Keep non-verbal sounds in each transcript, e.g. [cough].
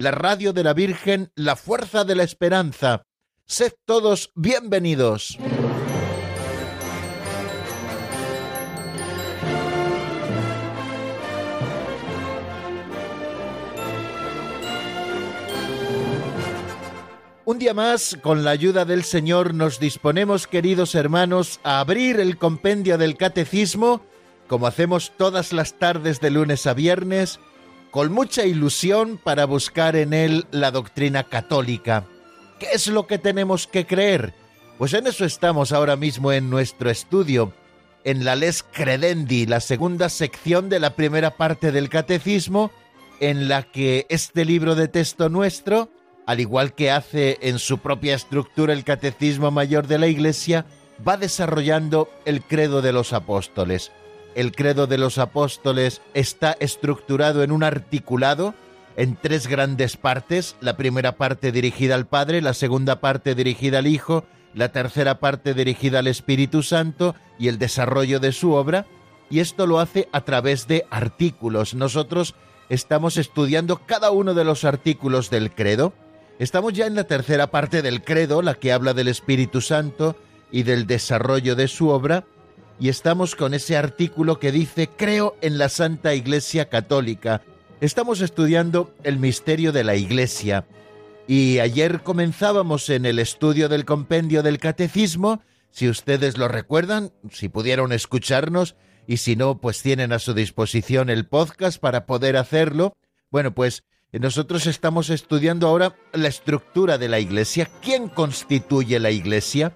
la radio de la Virgen, la fuerza de la esperanza. Sed todos bienvenidos. Un día más, con la ayuda del Señor, nos disponemos, queridos hermanos, a abrir el compendio del Catecismo, como hacemos todas las tardes de lunes a viernes, con mucha ilusión para buscar en él la doctrina católica. ¿Qué es lo que tenemos que creer? Pues en eso estamos ahora mismo en nuestro estudio, en la Les Credendi, la segunda sección de la primera parte del Catecismo, en la que este libro de texto nuestro, al igual que hace en su propia estructura el Catecismo Mayor de la Iglesia, va desarrollando el credo de los apóstoles. El credo de los apóstoles está estructurado en un articulado en tres grandes partes, la primera parte dirigida al Padre, la segunda parte dirigida al Hijo, la tercera parte dirigida al Espíritu Santo y el desarrollo de su obra, y esto lo hace a través de artículos. Nosotros estamos estudiando cada uno de los artículos del credo, Estamos ya en la tercera parte del credo, la que habla del Espíritu Santo y del desarrollo de su obra, y estamos con ese artículo que dice Creo en la Santa Iglesia Católica. Estamos estudiando el misterio de la Iglesia. Y ayer comenzábamos en el estudio del compendio del Catecismo, si ustedes lo recuerdan, si pudieron escucharnos, y si no, pues tienen a su disposición el podcast para poder hacerlo. Bueno, pues nosotros estamos estudiando ahora la estructura de la Iglesia, quién constituye la Iglesia,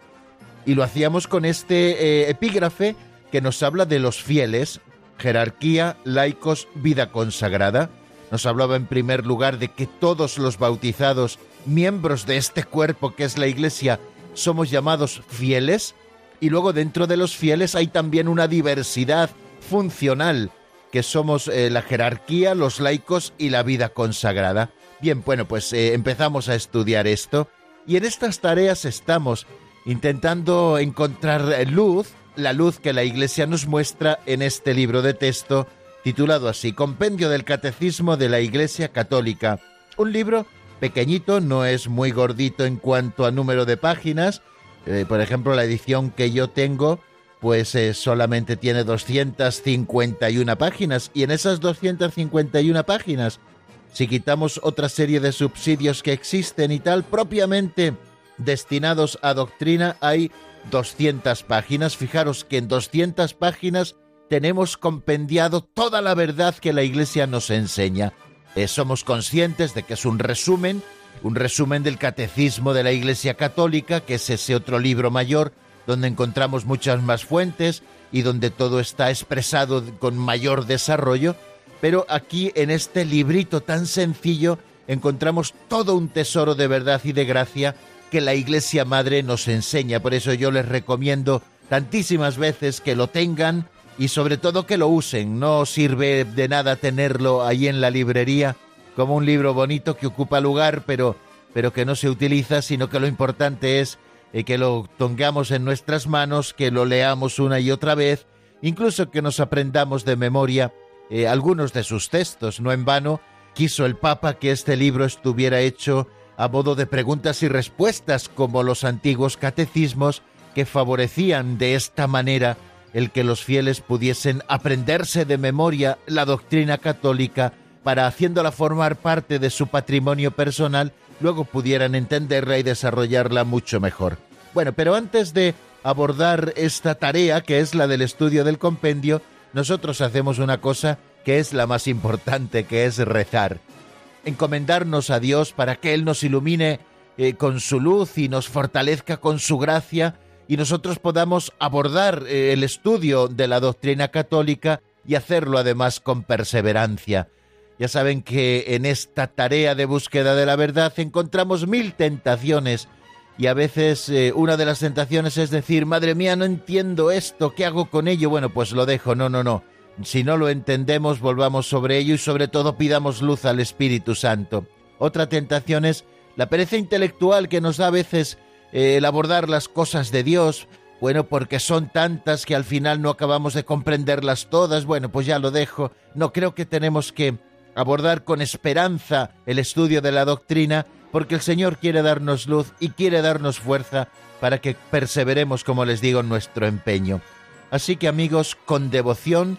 y lo hacíamos con este eh, epígrafe que nos habla de los fieles, jerarquía, laicos, vida consagrada. Nos hablaba en primer lugar de que todos los bautizados, miembros de este cuerpo que es la Iglesia, somos llamados fieles, y luego dentro de los fieles hay también una diversidad funcional que somos eh, la jerarquía, los laicos y la vida consagrada. Bien, bueno, pues eh, empezamos a estudiar esto y en estas tareas estamos intentando encontrar luz, la luz que la Iglesia nos muestra en este libro de texto titulado así, Compendio del Catecismo de la Iglesia Católica. Un libro pequeñito, no es muy gordito en cuanto a número de páginas. Eh, por ejemplo, la edición que yo tengo pues eh, solamente tiene 251 páginas y en esas 251 páginas, si quitamos otra serie de subsidios que existen y tal, propiamente destinados a doctrina, hay 200 páginas. Fijaros que en 200 páginas tenemos compendiado toda la verdad que la Iglesia nos enseña. Eh, somos conscientes de que es un resumen, un resumen del Catecismo de la Iglesia Católica, que es ese otro libro mayor donde encontramos muchas más fuentes y donde todo está expresado con mayor desarrollo, pero aquí en este librito tan sencillo encontramos todo un tesoro de verdad y de gracia que la Iglesia Madre nos enseña. Por eso yo les recomiendo tantísimas veces que lo tengan y sobre todo que lo usen. No sirve de nada tenerlo ahí en la librería como un libro bonito que ocupa lugar, pero, pero que no se utiliza, sino que lo importante es eh, que lo tengamos en nuestras manos, que lo leamos una y otra vez, incluso que nos aprendamos de memoria eh, algunos de sus textos. No en vano quiso el Papa que este libro estuviera hecho a modo de preguntas y respuestas como los antiguos catecismos que favorecían de esta manera el que los fieles pudiesen aprenderse de memoria la doctrina católica para haciéndola formar parte de su patrimonio personal luego pudieran entenderla y desarrollarla mucho mejor. Bueno, pero antes de abordar esta tarea, que es la del estudio del compendio, nosotros hacemos una cosa que es la más importante, que es rezar. Encomendarnos a Dios para que Él nos ilumine eh, con su luz y nos fortalezca con su gracia y nosotros podamos abordar eh, el estudio de la doctrina católica y hacerlo además con perseverancia. Ya saben que en esta tarea de búsqueda de la verdad encontramos mil tentaciones y a veces eh, una de las tentaciones es decir, madre mía, no entiendo esto, ¿qué hago con ello? Bueno, pues lo dejo, no, no, no. Si no lo entendemos, volvamos sobre ello y sobre todo pidamos luz al Espíritu Santo. Otra tentación es la pereza intelectual que nos da a veces eh, el abordar las cosas de Dios, bueno, porque son tantas que al final no acabamos de comprenderlas todas, bueno, pues ya lo dejo. No creo que tenemos que abordar con esperanza el estudio de la doctrina, porque el Señor quiere darnos luz y quiere darnos fuerza para que perseveremos, como les digo, en nuestro empeño. Así que amigos, con devoción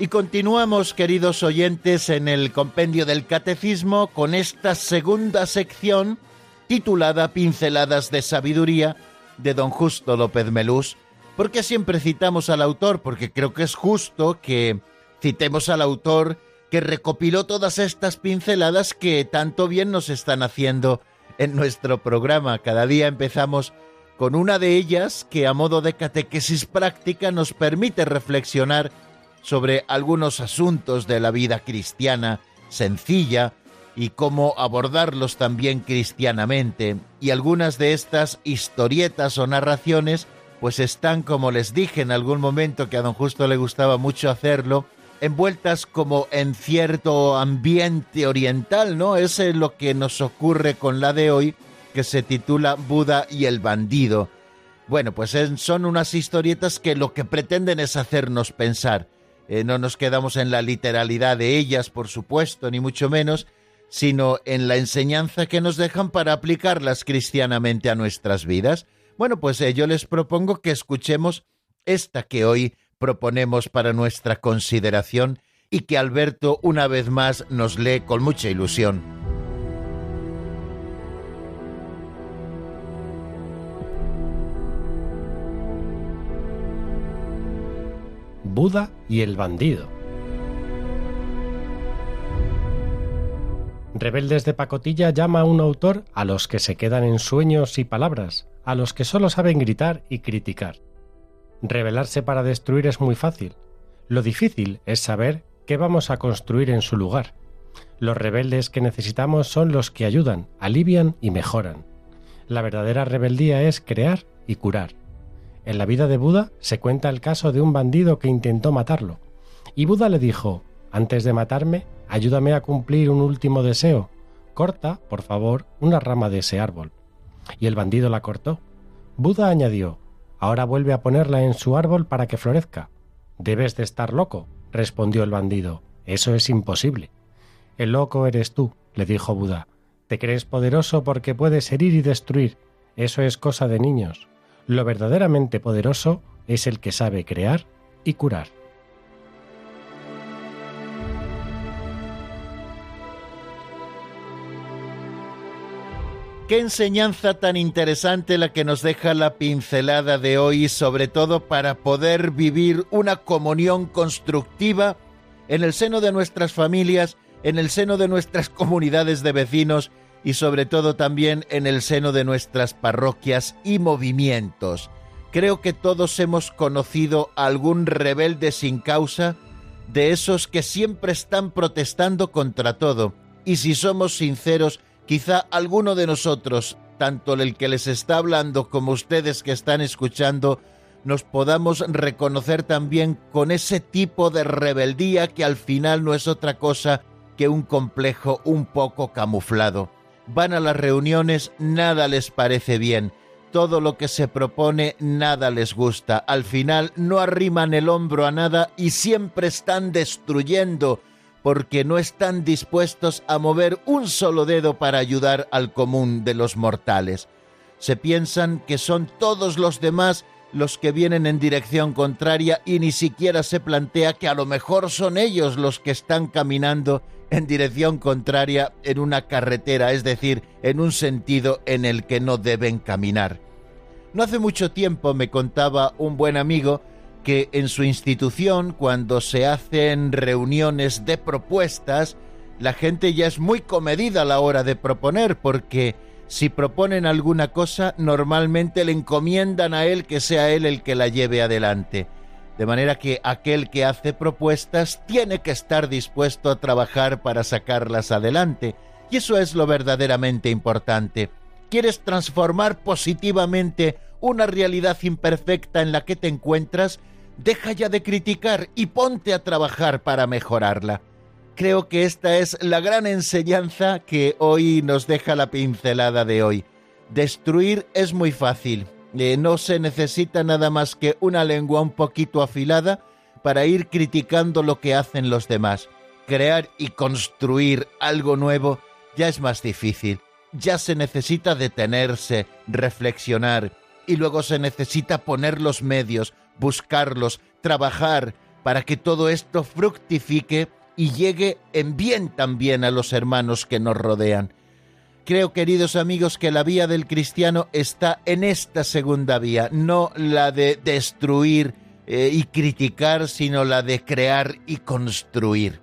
Y continuamos, queridos oyentes, en el compendio del Catecismo con esta segunda sección titulada Pinceladas de Sabiduría de don Justo López Melús. ¿Por qué siempre citamos al autor? Porque creo que es justo que citemos al autor que recopiló todas estas pinceladas que tanto bien nos están haciendo en nuestro programa. Cada día empezamos con una de ellas que a modo de catequesis práctica nos permite reflexionar sobre algunos asuntos de la vida cristiana sencilla y cómo abordarlos también cristianamente. Y algunas de estas historietas o narraciones pues están, como les dije en algún momento que a don Justo le gustaba mucho hacerlo, envueltas como en cierto ambiente oriental, ¿no? Ese es lo que nos ocurre con la de hoy, que se titula Buda y el bandido. Bueno, pues son unas historietas que lo que pretenden es hacernos pensar eh, no nos quedamos en la literalidad de ellas, por supuesto, ni mucho menos, sino en la enseñanza que nos dejan para aplicarlas cristianamente a nuestras vidas. Bueno, pues eh, yo les propongo que escuchemos esta que hoy proponemos para nuestra consideración y que Alberto una vez más nos lee con mucha ilusión. Buda y el bandido. Rebeldes de pacotilla llama a un autor a los que se quedan en sueños y palabras, a los que solo saben gritar y criticar. Rebelarse para destruir es muy fácil. Lo difícil es saber qué vamos a construir en su lugar. Los rebeldes que necesitamos son los que ayudan, alivian y mejoran. La verdadera rebeldía es crear y curar. En la vida de Buda se cuenta el caso de un bandido que intentó matarlo. Y Buda le dijo, antes de matarme, ayúdame a cumplir un último deseo. Corta, por favor, una rama de ese árbol. Y el bandido la cortó. Buda añadió, ahora vuelve a ponerla en su árbol para que florezca. Debes de estar loco, respondió el bandido. Eso es imposible. El loco eres tú, le dijo Buda. Te crees poderoso porque puedes herir y destruir. Eso es cosa de niños. Lo verdaderamente poderoso es el que sabe crear y curar. Qué enseñanza tan interesante la que nos deja la pincelada de hoy, sobre todo para poder vivir una comunión constructiva en el seno de nuestras familias, en el seno de nuestras [laughs] comunidades de vecinos y sobre todo también en el seno de nuestras parroquias y movimientos. Creo que todos hemos conocido algún rebelde sin causa, de esos que siempre están protestando contra todo. Y si somos sinceros, quizá alguno de nosotros, tanto el que les está hablando como ustedes que están escuchando, nos podamos reconocer también con ese tipo de rebeldía que al final no es otra cosa que un complejo un poco camuflado. Van a las reuniones, nada les parece bien. Todo lo que se propone, nada les gusta. Al final no arriman el hombro a nada y siempre están destruyendo porque no están dispuestos a mover un solo dedo para ayudar al común de los mortales. Se piensan que son todos los demás los que vienen en dirección contraria y ni siquiera se plantea que a lo mejor son ellos los que están caminando en dirección contraria en una carretera, es decir, en un sentido en el que no deben caminar. No hace mucho tiempo me contaba un buen amigo que en su institución, cuando se hacen reuniones de propuestas, la gente ya es muy comedida a la hora de proponer, porque si proponen alguna cosa, normalmente le encomiendan a él que sea él el que la lleve adelante. De manera que aquel que hace propuestas tiene que estar dispuesto a trabajar para sacarlas adelante. Y eso es lo verdaderamente importante. ¿Quieres transformar positivamente una realidad imperfecta en la que te encuentras? Deja ya de criticar y ponte a trabajar para mejorarla. Creo que esta es la gran enseñanza que hoy nos deja la pincelada de hoy. Destruir es muy fácil. Eh, no se necesita nada más que una lengua un poquito afilada para ir criticando lo que hacen los demás. Crear y construir algo nuevo ya es más difícil. Ya se necesita detenerse, reflexionar y luego se necesita poner los medios, buscarlos, trabajar para que todo esto fructifique y llegue en bien también a los hermanos que nos rodean. Creo, queridos amigos, que la vía del cristiano está en esta segunda vía, no la de destruir eh, y criticar, sino la de crear y construir.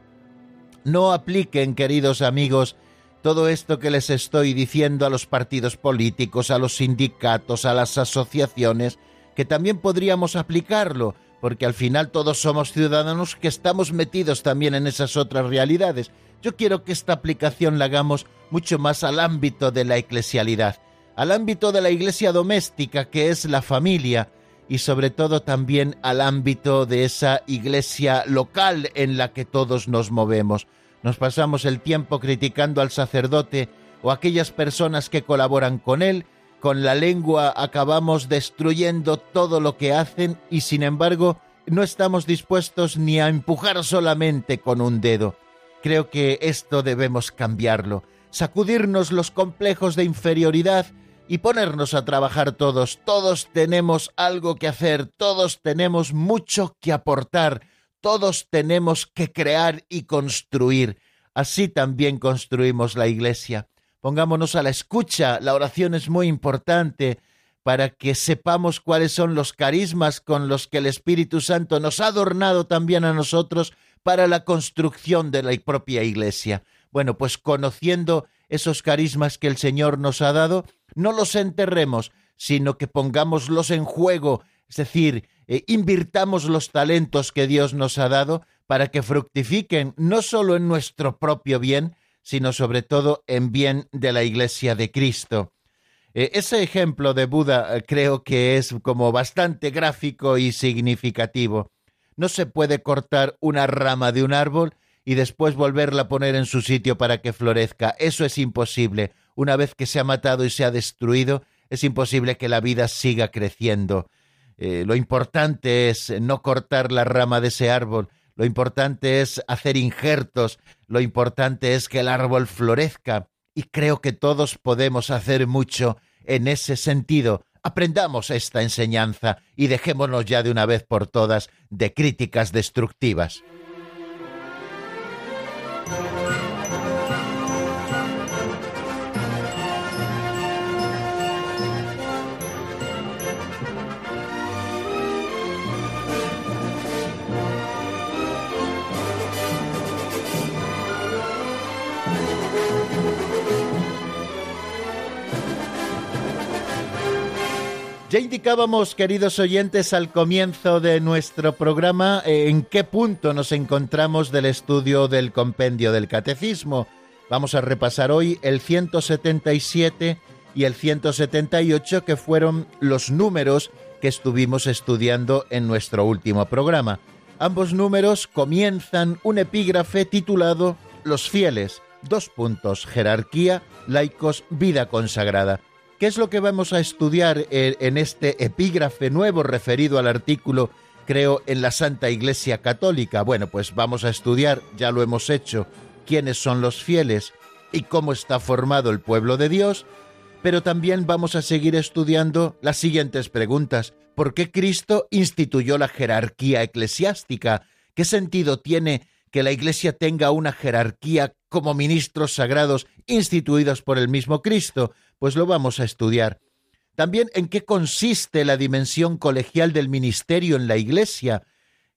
No apliquen, queridos amigos, todo esto que les estoy diciendo a los partidos políticos, a los sindicatos, a las asociaciones, que también podríamos aplicarlo, porque al final todos somos ciudadanos que estamos metidos también en esas otras realidades. Yo quiero que esta aplicación la hagamos mucho más al ámbito de la eclesialidad, al ámbito de la iglesia doméstica que es la familia y sobre todo también al ámbito de esa iglesia local en la que todos nos movemos. Nos pasamos el tiempo criticando al sacerdote o aquellas personas que colaboran con él con la lengua acabamos destruyendo todo lo que hacen y sin embargo no estamos dispuestos ni a empujar solamente con un dedo. Creo que esto debemos cambiarlo, sacudirnos los complejos de inferioridad y ponernos a trabajar todos. Todos tenemos algo que hacer, todos tenemos mucho que aportar, todos tenemos que crear y construir. Así también construimos la Iglesia pongámonos a la escucha. La oración es muy importante para que sepamos cuáles son los carismas con los que el Espíritu Santo nos ha adornado también a nosotros para la construcción de la propia Iglesia. Bueno, pues conociendo esos carismas que el Señor nos ha dado, no los enterremos, sino que pongámoslos en juego, es decir, eh, invirtamos los talentos que Dios nos ha dado para que fructifiquen no solo en nuestro propio bien, sino sobre todo en bien de la Iglesia de Cristo. Eh, ese ejemplo de Buda eh, creo que es como bastante gráfico y significativo. No se puede cortar una rama de un árbol y después volverla a poner en su sitio para que florezca. Eso es imposible. Una vez que se ha matado y se ha destruido, es imposible que la vida siga creciendo. Eh, lo importante es no cortar la rama de ese árbol, lo importante es hacer injertos, lo importante es que el árbol florezca y creo que todos podemos hacer mucho en ese sentido. Aprendamos esta enseñanza y dejémonos ya de una vez por todas de críticas destructivas. Ya indicábamos, queridos oyentes, al comienzo de nuestro programa eh, en qué punto nos encontramos del estudio del compendio del catecismo. Vamos a repasar hoy el 177 y el 178, que fueron los números que estuvimos estudiando en nuestro último programa. Ambos números comienzan un epígrafe titulado Los fieles, Dos puntos, jerarquía, laicos, vida consagrada. ¿Qué es lo que vamos a estudiar en este epígrafe nuevo referido al artículo creo en la Santa Iglesia Católica? Bueno, pues vamos a estudiar, ya lo hemos hecho, quiénes son los fieles y cómo está formado el pueblo de Dios, pero también vamos a seguir estudiando las siguientes preguntas. ¿Por qué Cristo instituyó la jerarquía eclesiástica? ¿Qué sentido tiene que la Iglesia tenga una jerarquía como ministros sagrados instituidos por el mismo Cristo? Pues lo vamos a estudiar. También en qué consiste la dimensión colegial del ministerio en la Iglesia,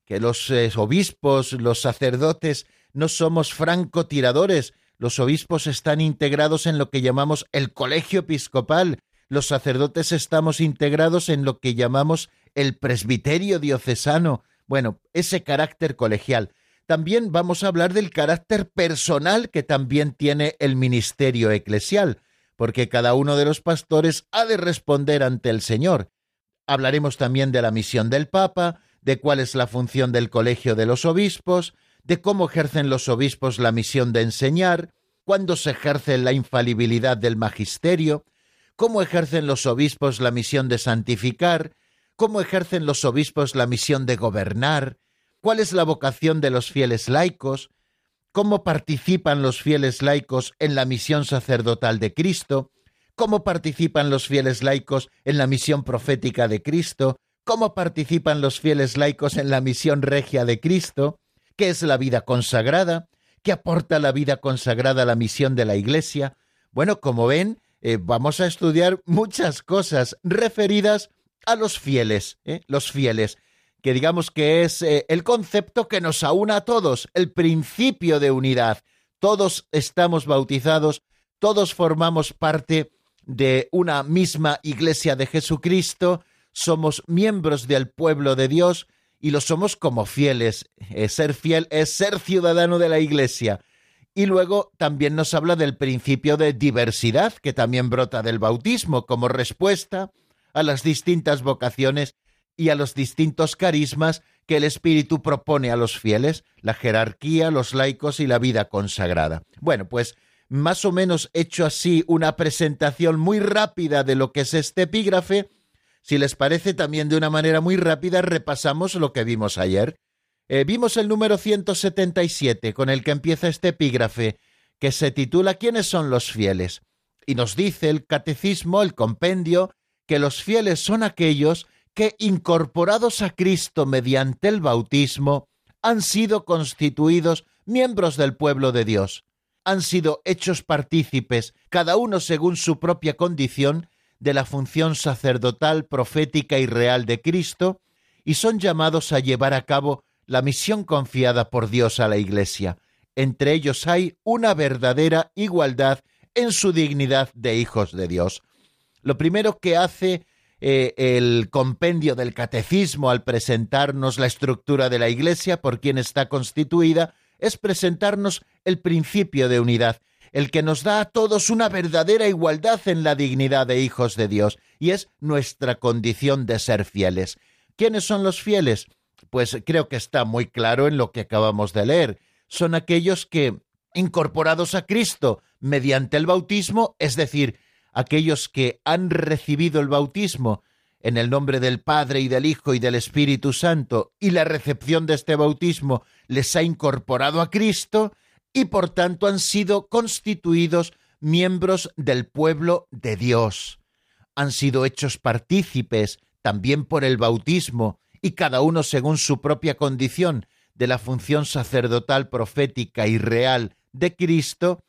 que los eh, obispos, los sacerdotes, no somos francotiradores, los obispos están integrados en lo que llamamos el colegio episcopal, los sacerdotes estamos integrados en lo que llamamos el presbiterio diocesano, bueno, ese carácter colegial. También vamos a hablar del carácter personal que también tiene el ministerio eclesial, porque cada uno de los pastores ha de responder ante el Señor. Hablaremos también de la misión del Papa, de cuál es la función del colegio de los obispos, de cómo ejercen los obispos la misión de enseñar, cuándo se ejerce la infalibilidad del magisterio, cómo ejercen los obispos la misión de santificar, cómo ejercen los obispos la misión de gobernar, cuál es la vocación de los fieles laicos, cómo participan los fieles laicos en la misión sacerdotal de Cristo, cómo participan los fieles laicos en la misión profética de Cristo, cómo participan los fieles laicos en la misión regia de Cristo, qué es la vida consagrada, qué aporta la vida consagrada a la misión de la Iglesia. Bueno, como ven, eh, vamos a estudiar muchas cosas referidas a los fieles, ¿eh? los fieles, que digamos que es eh, el concepto que nos aúna a todos, el principio de unidad. Todos estamos bautizados, todos formamos parte de una misma iglesia de Jesucristo, somos miembros del pueblo de Dios y lo somos como fieles. ser fiel es ser ciudadano de la iglesia. Y luego también nos habla del principio de diversidad, que también brota del bautismo como respuesta a las distintas vocaciones y a los distintos carismas que el Espíritu propone a los fieles, la jerarquía, los laicos y la vida consagrada. Bueno, pues más o menos hecho así una presentación muy rápida de lo que es este epígrafe, si les parece también de una manera muy rápida repasamos lo que vimos ayer. Eh, vimos el número 177 con el que empieza este epígrafe, que se titula ¿Quiénes son los fieles? Y nos dice el catecismo, el compendio, que los fieles son aquellos que, incorporados a Cristo mediante el bautismo, han sido constituidos miembros del pueblo de Dios, han sido hechos partícipes, cada uno según su propia condición, de la función sacerdotal, profética y real de Cristo, y son llamados a llevar a cabo la misión confiada por Dios a la Iglesia. Entre ellos hay una verdadera igualdad en su dignidad de hijos de Dios. Lo primero que hace eh, el compendio del catecismo al presentarnos la estructura de la Iglesia, por quien está constituida, es presentarnos el principio de unidad, el que nos da a todos una verdadera igualdad en la dignidad de hijos de Dios, y es nuestra condición de ser fieles. ¿Quiénes son los fieles? Pues creo que está muy claro en lo que acabamos de leer. Son aquellos que, incorporados a Cristo mediante el bautismo, es decir, aquellos que han recibido el bautismo en el nombre del Padre y del Hijo y del Espíritu Santo, y la recepción de este bautismo les ha incorporado a Cristo, y por tanto han sido constituidos miembros del pueblo de Dios. Han sido hechos partícipes también por el bautismo, y cada uno según su propia condición, de la función sacerdotal, profética y real de Cristo,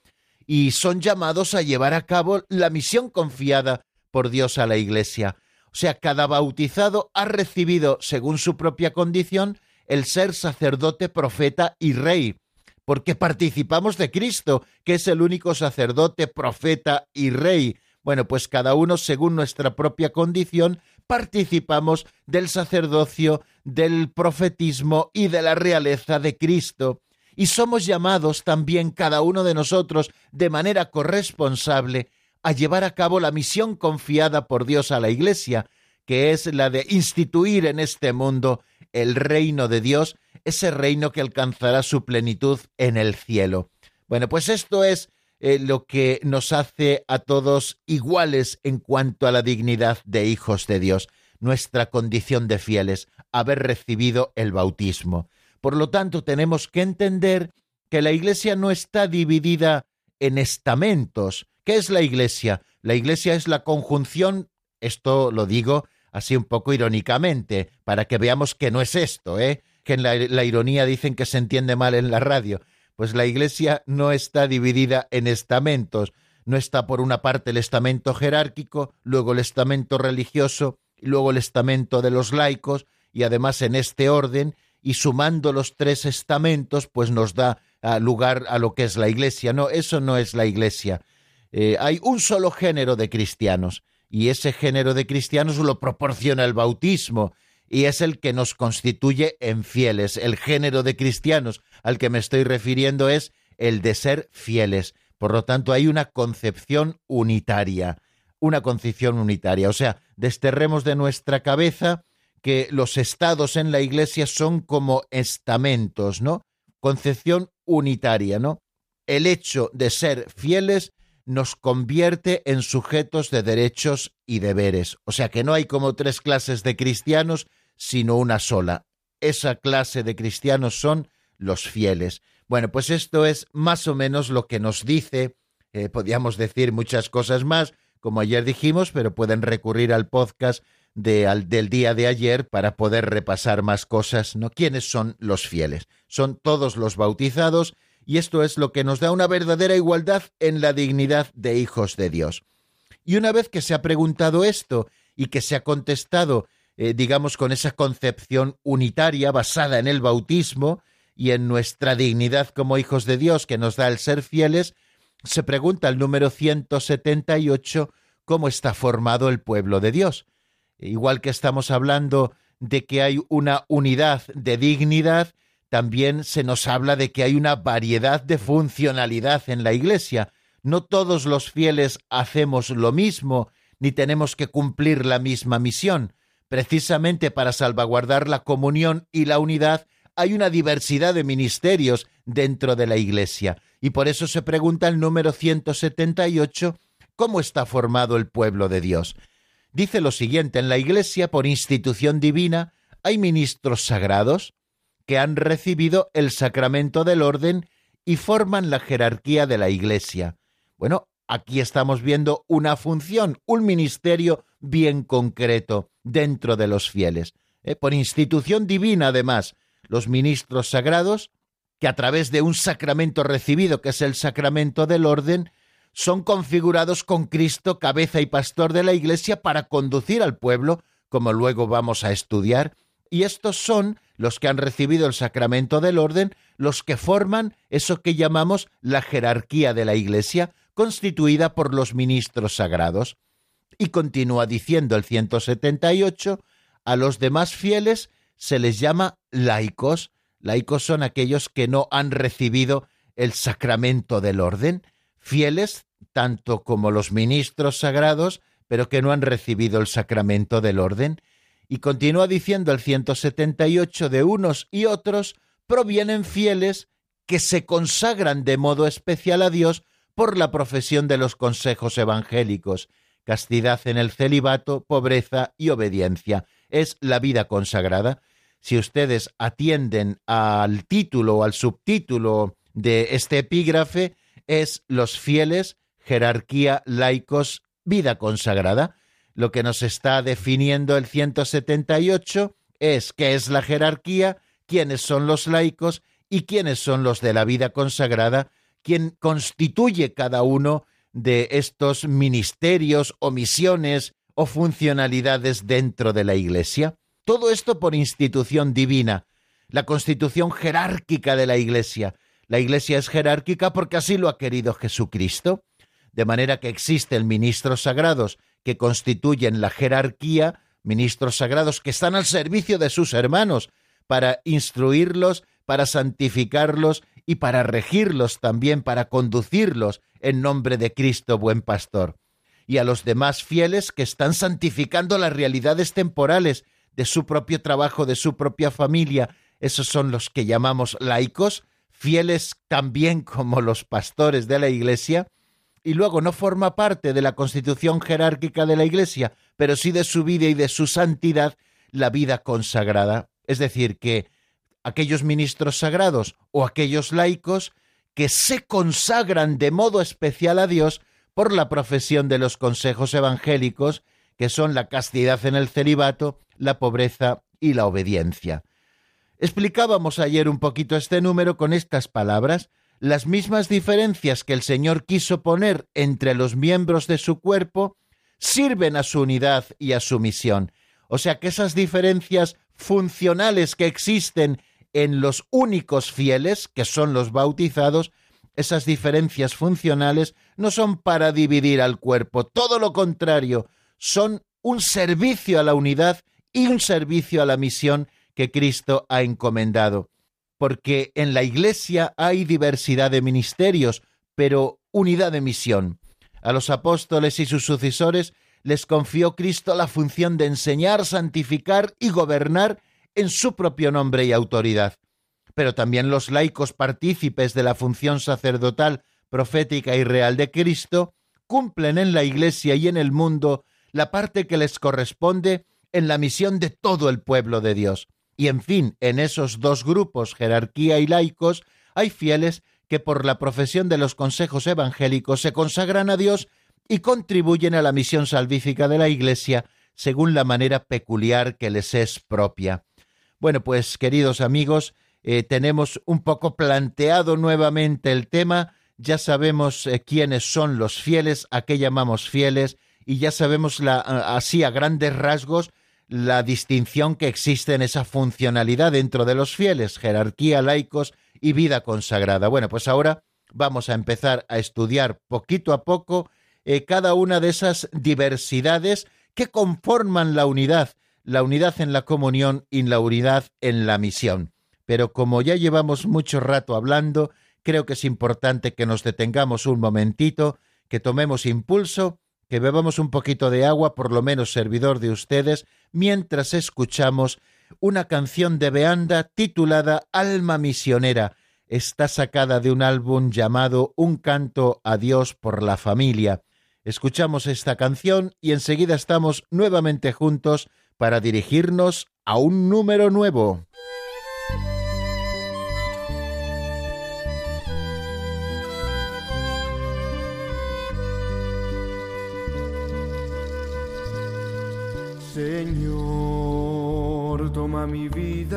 y son llamados a llevar a cabo la misión confiada por Dios a la Iglesia. O sea, cada bautizado ha recibido, según su propia condición, el ser sacerdote, profeta y rey, porque participamos de Cristo, que es el único sacerdote, profeta y rey. Bueno, pues cada uno, según nuestra propia condición, participamos del sacerdocio, del profetismo y de la realeza de Cristo y somos llamados también cada uno de nosotros de manera corresponsable a llevar a cabo la misión confiada por Dios a la Iglesia, que es la de instituir en este mundo el reino de Dios, ese reino que alcanzará su plenitud en el cielo. Bueno, pues esto es eh, lo que nos hace a todos iguales en cuanto a la dignidad de hijos de Dios, nuestra condición de fieles, haber recibido el bautismo. Por lo tanto, tenemos que entender que la Iglesia no está dividida en estamentos. ¿Qué es la Iglesia? La Iglesia es la conjunción, esto lo digo así un poco irónicamente, para que veamos que no es esto, ¿eh? que en la, la ironía dicen que se entiende mal en la radio. Pues la Iglesia no está dividida en estamentos, no está por una parte el estamento jerárquico, luego el estamento religioso y luego el estamento de los laicos, y además en este orden, y sumando los tres estamentos, pues nos da ah, lugar a lo que es la Iglesia. No, eso no es la Iglesia. Eh, hay un solo género de cristianos, y ese género de cristianos lo proporciona el bautismo, y es el que nos constituye en fieles. El género de cristianos al que me estoy refiriendo es el de ser fieles. Por lo tanto, hay una concepción unitaria, una concepción unitaria. O sea, desterremos de nuestra cabeza que los estados en la Iglesia son como estamentos, ¿no? Concepción unitaria, ¿no? El hecho de ser fieles nos convierte en sujetos de derechos y deberes. O sea que no hay como tres clases de cristianos, sino una sola. Esa clase de cristianos son los fieles. Bueno, pues esto es más o menos lo que nos dice, eh, podríamos decir muchas cosas más, como ayer dijimos, pero pueden recurrir al podcast del día de ayer para poder repasar más cosas, ¿no? ¿Quiénes son los fieles? Son todos los bautizados y esto es lo que nos da una verdadera igualdad en la dignidad de hijos de Dios. Y una vez que se ha preguntado esto y que se ha contestado, eh, digamos, con esa concepción unitaria basada en el bautismo y en nuestra dignidad como hijos de Dios que nos da el ser fieles, se pregunta el número 178 cómo está formado el pueblo de Dios igual que estamos hablando de que hay una unidad de dignidad, también se nos habla de que hay una variedad de funcionalidad en la Iglesia. No todos los fieles hacemos lo mismo, ni tenemos que cumplir la misma misión. Precisamente para salvaguardar la comunión y la unidad hay una diversidad de ministerios dentro de la Iglesia. Y por eso se pregunta el número 178, ¿cómo está formado el pueblo de Dios? Dice lo siguiente, en la Iglesia, por institución divina, hay ministros sagrados que han recibido el sacramento del orden y forman la jerarquía de la Iglesia. Bueno, aquí estamos viendo una función, un ministerio bien concreto dentro de los fieles. ¿eh? Por institución divina, además, los ministros sagrados, que a través de un sacramento recibido, que es el sacramento del orden, son configurados con Cristo, cabeza y pastor de la Iglesia, para conducir al pueblo, como luego vamos a estudiar, y estos son los que han recibido el sacramento del orden, los que forman eso que llamamos la jerarquía de la Iglesia, constituida por los ministros sagrados. Y continúa diciendo el 178, a los demás fieles se les llama laicos. Laicos son aquellos que no han recibido el sacramento del orden fieles tanto como los ministros sagrados, pero que no han recibido el sacramento del orden. Y continúa diciendo el 178 de unos y otros provienen fieles que se consagran de modo especial a Dios por la profesión de los consejos evangélicos, castidad en el celibato, pobreza y obediencia. Es la vida consagrada. Si ustedes atienden al título o al subtítulo de este epígrafe, es los fieles, jerarquía, laicos, vida consagrada. Lo que nos está definiendo el 178 es qué es la jerarquía, quiénes son los laicos y quiénes son los de la vida consagrada, quién constituye cada uno de estos ministerios o misiones o funcionalidades dentro de la Iglesia. Todo esto por institución divina, la constitución jerárquica de la Iglesia, la Iglesia es jerárquica porque así lo ha querido Jesucristo, de manera que existen ministros sagrados que constituyen la jerarquía, ministros sagrados que están al servicio de sus hermanos para instruirlos, para santificarlos y para regirlos también, para conducirlos en nombre de Cristo buen pastor. Y a los demás fieles que están santificando las realidades temporales de su propio trabajo, de su propia familia, esos son los que llamamos laicos, fieles también como los pastores de la Iglesia, y luego no forma parte de la constitución jerárquica de la Iglesia, pero sí de su vida y de su santidad, la vida consagrada. Es decir, que aquellos ministros sagrados o aquellos laicos que se consagran de modo especial a Dios por la profesión de los consejos evangélicos, que son la castidad en el celibato, la pobreza y la obediencia. Explicábamos ayer un poquito este número con estas palabras, las mismas diferencias que el Señor quiso poner entre los miembros de su cuerpo sirven a su unidad y a su misión. O sea que esas diferencias funcionales que existen en los únicos fieles, que son los bautizados, esas diferencias funcionales no son para dividir al cuerpo, todo lo contrario, son un servicio a la unidad y un servicio a la misión que Cristo ha encomendado. Porque en la Iglesia hay diversidad de ministerios, pero unidad de misión. A los apóstoles y sus sucesores les confió Cristo la función de enseñar, santificar y gobernar en su propio nombre y autoridad. Pero también los laicos partícipes de la función sacerdotal, profética y real de Cristo cumplen en la Iglesia y en el mundo la parte que les corresponde en la misión de todo el pueblo de Dios. Y en fin, en esos dos grupos, jerarquía y laicos, hay fieles que por la profesión de los consejos evangélicos se consagran a Dios y contribuyen a la misión salvífica de la Iglesia según la manera peculiar que les es propia. Bueno, pues queridos amigos, eh, tenemos un poco planteado nuevamente el tema, ya sabemos eh, quiénes son los fieles, a qué llamamos fieles, y ya sabemos la, así a grandes rasgos la distinción que existe en esa funcionalidad dentro de los fieles, jerarquía, laicos y vida consagrada. Bueno, pues ahora vamos a empezar a estudiar poquito a poco eh, cada una de esas diversidades que conforman la unidad la unidad en la comunión y la unidad en la misión. Pero como ya llevamos mucho rato hablando, creo que es importante que nos detengamos un momentito, que tomemos impulso, que bebamos un poquito de agua, por lo menos servidor de ustedes, mientras escuchamos una canción de Beanda titulada Alma Misionera. Está sacada de un álbum llamado Un canto a Dios por la familia. Escuchamos esta canción y enseguida estamos nuevamente juntos para dirigirnos a un número nuevo.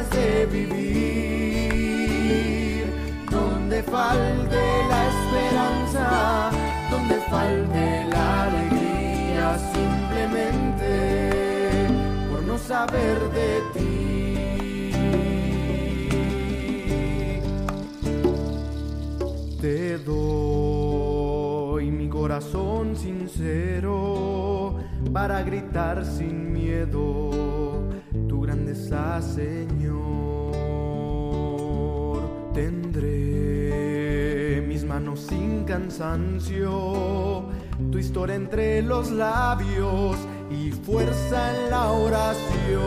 de vivir. Donde falte la esperanza, donde falte la alegría simplemente por no saber de ti. Te doy mi corazón sincero para gritar sin miedo grandeza, Señor. Tendré mis manos sin cansancio tu historia entre los labios y fuerza en la oración.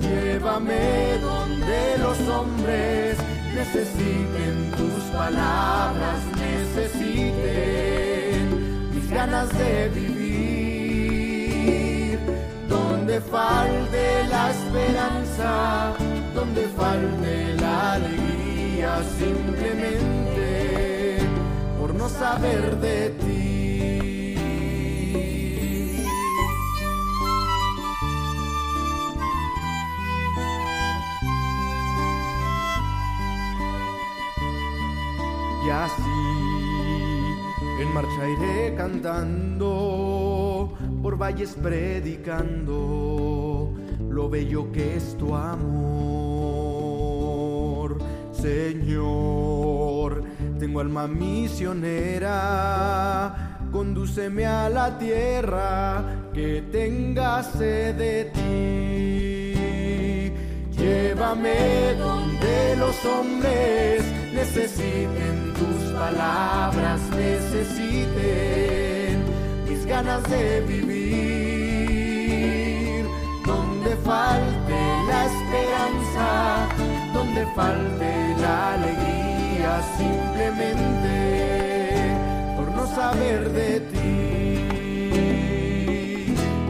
Llévame donde los hombres necesiten tus palabras, necesiten mis ganas de vivir. Donde falte la esperanza, donde falte la alegría, simplemente no saber de ti. Y así en marcha iré cantando, por valles predicando lo bello que es tu amor Señor. Tengo alma misionera, condúceme a la tierra que tenga sed de ti. Llévame donde los hombres necesiten tus palabras, necesiten mis ganas de vivir. Donde falte la esperanza, donde falte la alegría, simplemente por no saber de ti.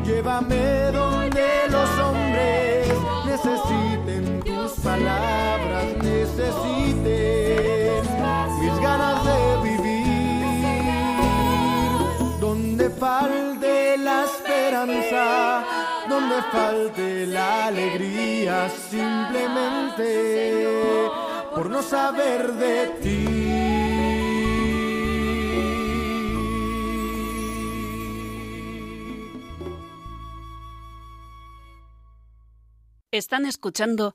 Llévame donde los hombres palabras, necesiten mis ganas de vivir. Donde falte la esperanza, donde falte la alegría, simplemente por no saber de ti. Están escuchando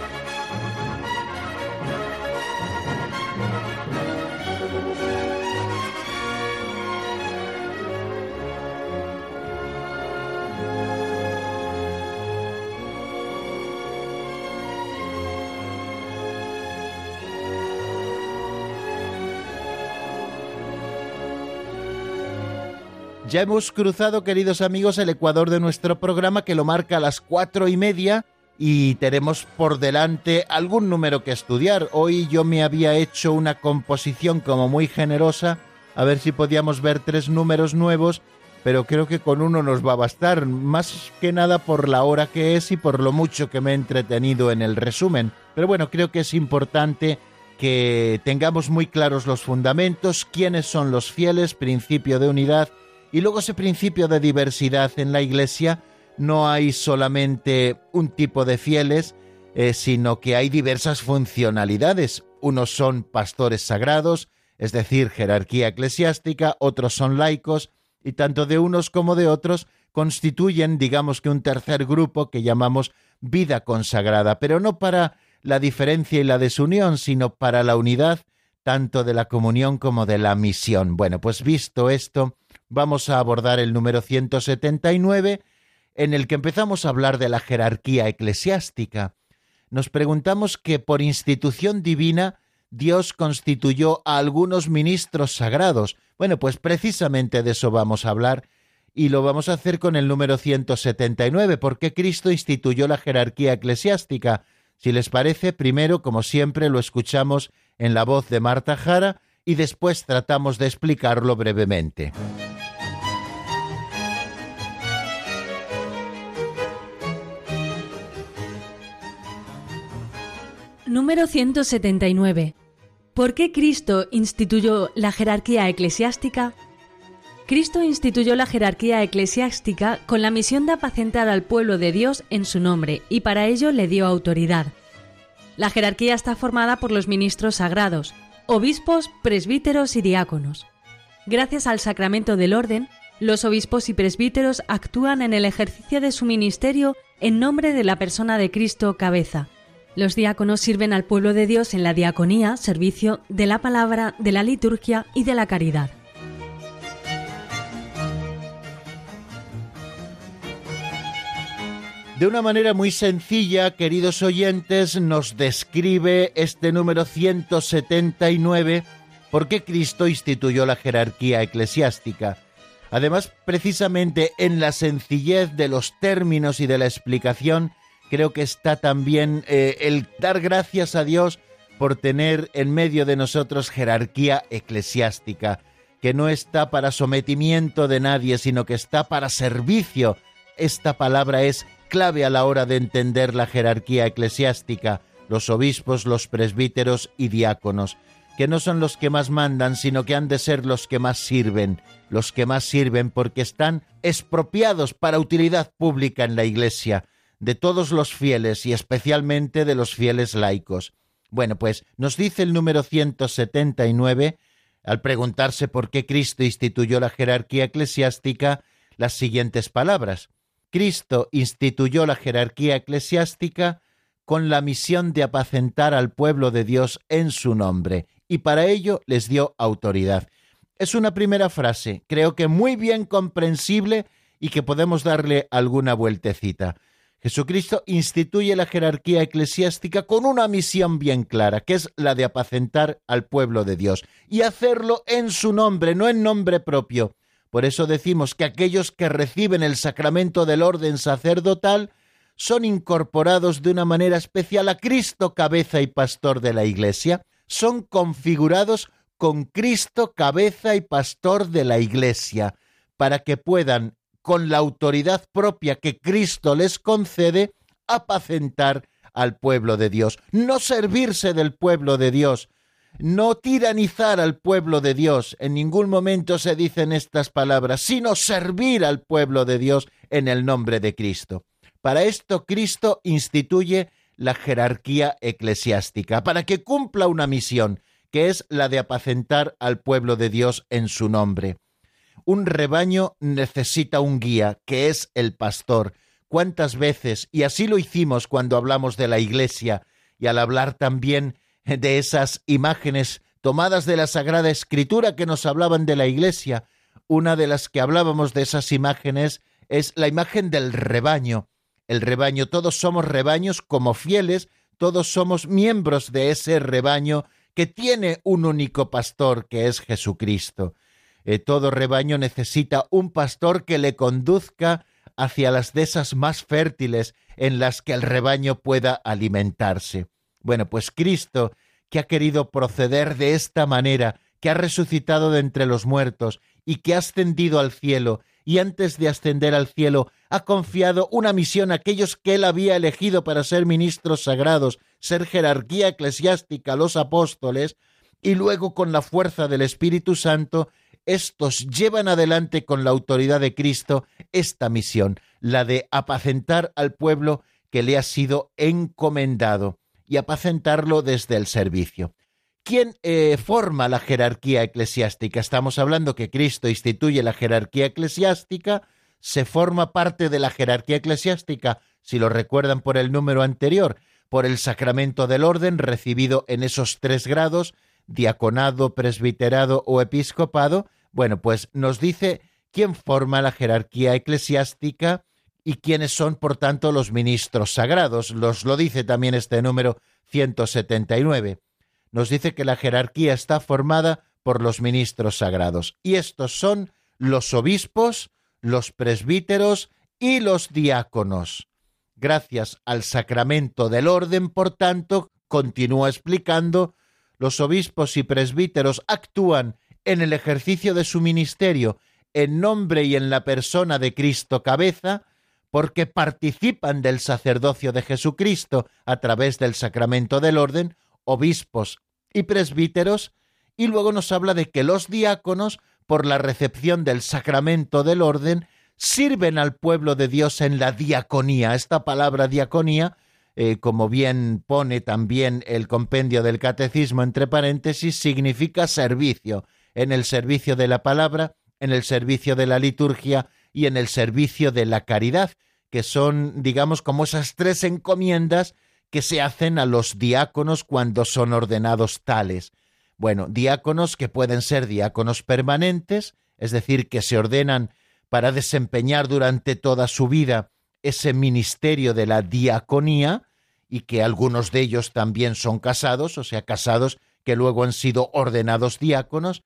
Ya hemos cruzado, queridos amigos, el ecuador de nuestro programa que lo marca a las cuatro y media y tenemos por delante algún número que estudiar. Hoy yo me había hecho una composición como muy generosa, a ver si podíamos ver tres números nuevos, pero creo que con uno nos va a bastar, más que nada por la hora que es y por lo mucho que me he entretenido en el resumen. Pero bueno, creo que es importante que tengamos muy claros los fundamentos, quiénes son los fieles, principio de unidad, y luego ese principio de diversidad en la Iglesia, no hay solamente un tipo de fieles, eh, sino que hay diversas funcionalidades. Unos son pastores sagrados, es decir, jerarquía eclesiástica, otros son laicos, y tanto de unos como de otros constituyen, digamos que un tercer grupo que llamamos vida consagrada, pero no para la diferencia y la desunión, sino para la unidad tanto de la comunión como de la misión. Bueno, pues visto esto, vamos a abordar el número 179, en el que empezamos a hablar de la jerarquía eclesiástica. Nos preguntamos que por institución divina Dios constituyó a algunos ministros sagrados. Bueno, pues precisamente de eso vamos a hablar y lo vamos a hacer con el número 179, porque Cristo instituyó la jerarquía eclesiástica. Si les parece, primero, como siempre, lo escuchamos en la voz de Marta Jara y después tratamos de explicarlo brevemente. Número 179. ¿Por qué Cristo instituyó la jerarquía eclesiástica? Cristo instituyó la jerarquía eclesiástica con la misión de apacentar al pueblo de Dios en su nombre y para ello le dio autoridad. La jerarquía está formada por los ministros sagrados, obispos, presbíteros y diáconos. Gracias al sacramento del orden, los obispos y presbíteros actúan en el ejercicio de su ministerio en nombre de la persona de Cristo cabeza. Los diáconos sirven al pueblo de Dios en la diaconía, servicio de la palabra, de la liturgia y de la caridad. De una manera muy sencilla, queridos oyentes, nos describe este número 179 por qué Cristo instituyó la jerarquía eclesiástica. Además, precisamente en la sencillez de los términos y de la explicación, creo que está también eh, el dar gracias a Dios por tener en medio de nosotros jerarquía eclesiástica, que no está para sometimiento de nadie, sino que está para servicio. Esta palabra es clave a la hora de entender la jerarquía eclesiástica, los obispos, los presbíteros y diáconos, que no son los que más mandan, sino que han de ser los que más sirven, los que más sirven porque están expropiados para utilidad pública en la Iglesia, de todos los fieles y especialmente de los fieles laicos. Bueno, pues nos dice el número 179, al preguntarse por qué Cristo instituyó la jerarquía eclesiástica, las siguientes palabras Cristo instituyó la jerarquía eclesiástica con la misión de apacentar al pueblo de Dios en su nombre, y para ello les dio autoridad. Es una primera frase, creo que muy bien comprensible y que podemos darle alguna vueltecita. Jesucristo instituye la jerarquía eclesiástica con una misión bien clara, que es la de apacentar al pueblo de Dios, y hacerlo en su nombre, no en nombre propio. Por eso decimos que aquellos que reciben el sacramento del orden sacerdotal son incorporados de una manera especial a Cristo, cabeza y pastor de la Iglesia, son configurados con Cristo, cabeza y pastor de la Iglesia, para que puedan con la autoridad propia que Cristo les concede, apacentar al pueblo de Dios, no servirse del pueblo de Dios, no tiranizar al pueblo de Dios, en ningún momento se dicen estas palabras, sino servir al pueblo de Dios en el nombre de Cristo. Para esto Cristo instituye la jerarquía eclesiástica, para que cumpla una misión, que es la de apacentar al pueblo de Dios en su nombre. Un rebaño necesita un guía, que es el pastor. ¿Cuántas veces, y así lo hicimos cuando hablamos de la Iglesia, y al hablar también de esas imágenes tomadas de la Sagrada Escritura que nos hablaban de la Iglesia, una de las que hablábamos de esas imágenes es la imagen del rebaño. El rebaño, todos somos rebaños como fieles, todos somos miembros de ese rebaño que tiene un único pastor, que es Jesucristo. Eh, todo rebaño necesita un pastor que le conduzca hacia las dehesas más fértiles en las que el rebaño pueda alimentarse. Bueno, pues Cristo, que ha querido proceder de esta manera, que ha resucitado de entre los muertos y que ha ascendido al cielo, y antes de ascender al cielo ha confiado una misión a aquellos que él había elegido para ser ministros sagrados, ser jerarquía eclesiástica, los apóstoles, y luego con la fuerza del Espíritu Santo estos llevan adelante con la autoridad de Cristo esta misión, la de apacentar al pueblo que le ha sido encomendado y apacentarlo desde el servicio. ¿Quién eh, forma la jerarquía eclesiástica? Estamos hablando que Cristo instituye la jerarquía eclesiástica, se forma parte de la jerarquía eclesiástica, si lo recuerdan por el número anterior, por el sacramento del orden recibido en esos tres grados, diaconado, presbiterado o episcopado, bueno, pues nos dice quién forma la jerarquía eclesiástica y quiénes son, por tanto, los ministros sagrados. Los lo dice también este número 179. Nos dice que la jerarquía está formada por los ministros sagrados. Y estos son los obispos, los presbíteros y los diáconos. Gracias al sacramento del orden, por tanto, continúa explicando, los obispos y presbíteros actúan en el ejercicio de su ministerio en nombre y en la persona de Cristo cabeza, porque participan del sacerdocio de Jesucristo a través del sacramento del orden, obispos y presbíteros, y luego nos habla de que los diáconos, por la recepción del sacramento del orden, sirven al pueblo de Dios en la diaconía. Esta palabra diaconía eh, como bien pone también el compendio del catecismo entre paréntesis, significa servicio, en el servicio de la palabra, en el servicio de la liturgia y en el servicio de la caridad, que son, digamos, como esas tres encomiendas que se hacen a los diáconos cuando son ordenados tales. Bueno, diáconos que pueden ser diáconos permanentes, es decir, que se ordenan para desempeñar durante toda su vida ese ministerio de la diaconía y que algunos de ellos también son casados, o sea, casados que luego han sido ordenados diáconos,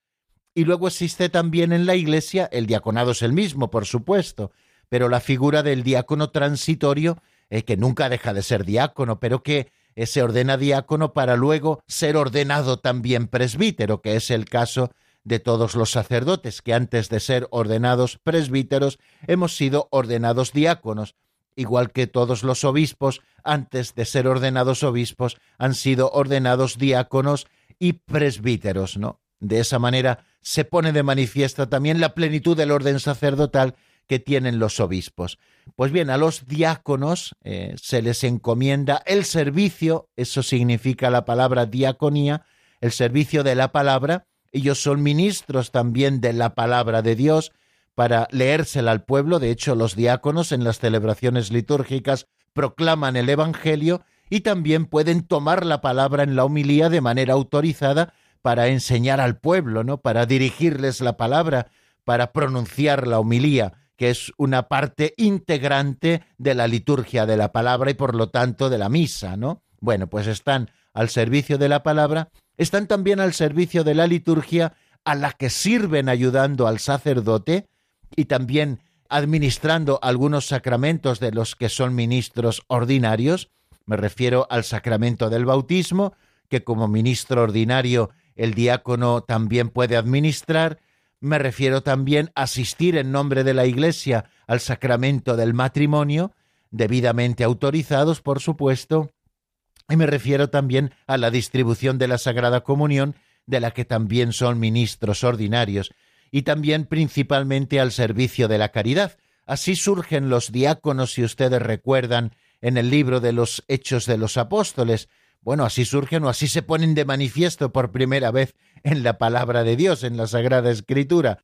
y luego existe también en la Iglesia, el diaconado es el mismo, por supuesto, pero la figura del diácono transitorio, eh, que nunca deja de ser diácono, pero que eh, se ordena diácono para luego ser ordenado también presbítero, que es el caso de todos los sacerdotes, que antes de ser ordenados presbíteros hemos sido ordenados diáconos, igual que todos los obispos, antes de ser ordenados obispos, han sido ordenados diáconos y presbíteros, ¿no? De esa manera se pone de manifiesto también la plenitud del orden sacerdotal que tienen los obispos. Pues bien, a los diáconos eh, se les encomienda el servicio, eso significa la palabra diaconía, el servicio de la palabra, ellos son ministros también de la palabra de Dios, para leérsela al pueblo. De hecho, los diáconos en las celebraciones litúrgicas proclaman el Evangelio y también pueden tomar la palabra en la homilía de manera autorizada para enseñar al pueblo, ¿no? Para dirigirles la palabra, para pronunciar la homilía, que es una parte integrante de la liturgia de la palabra y por lo tanto de la misa, ¿no? Bueno, pues están al servicio de la palabra, están también al servicio de la liturgia a la que sirven ayudando al sacerdote y también administrando algunos sacramentos de los que son ministros ordinarios. Me refiero al sacramento del bautismo, que como ministro ordinario el diácono también puede administrar. Me refiero también a asistir en nombre de la Iglesia al sacramento del matrimonio, debidamente autorizados, por supuesto. Y me refiero también a la distribución de la Sagrada Comunión, de la que también son ministros ordinarios y también principalmente al servicio de la caridad. Así surgen los diáconos, si ustedes recuerdan, en el libro de los Hechos de los Apóstoles. Bueno, así surgen o así se ponen de manifiesto por primera vez en la palabra de Dios, en la Sagrada Escritura.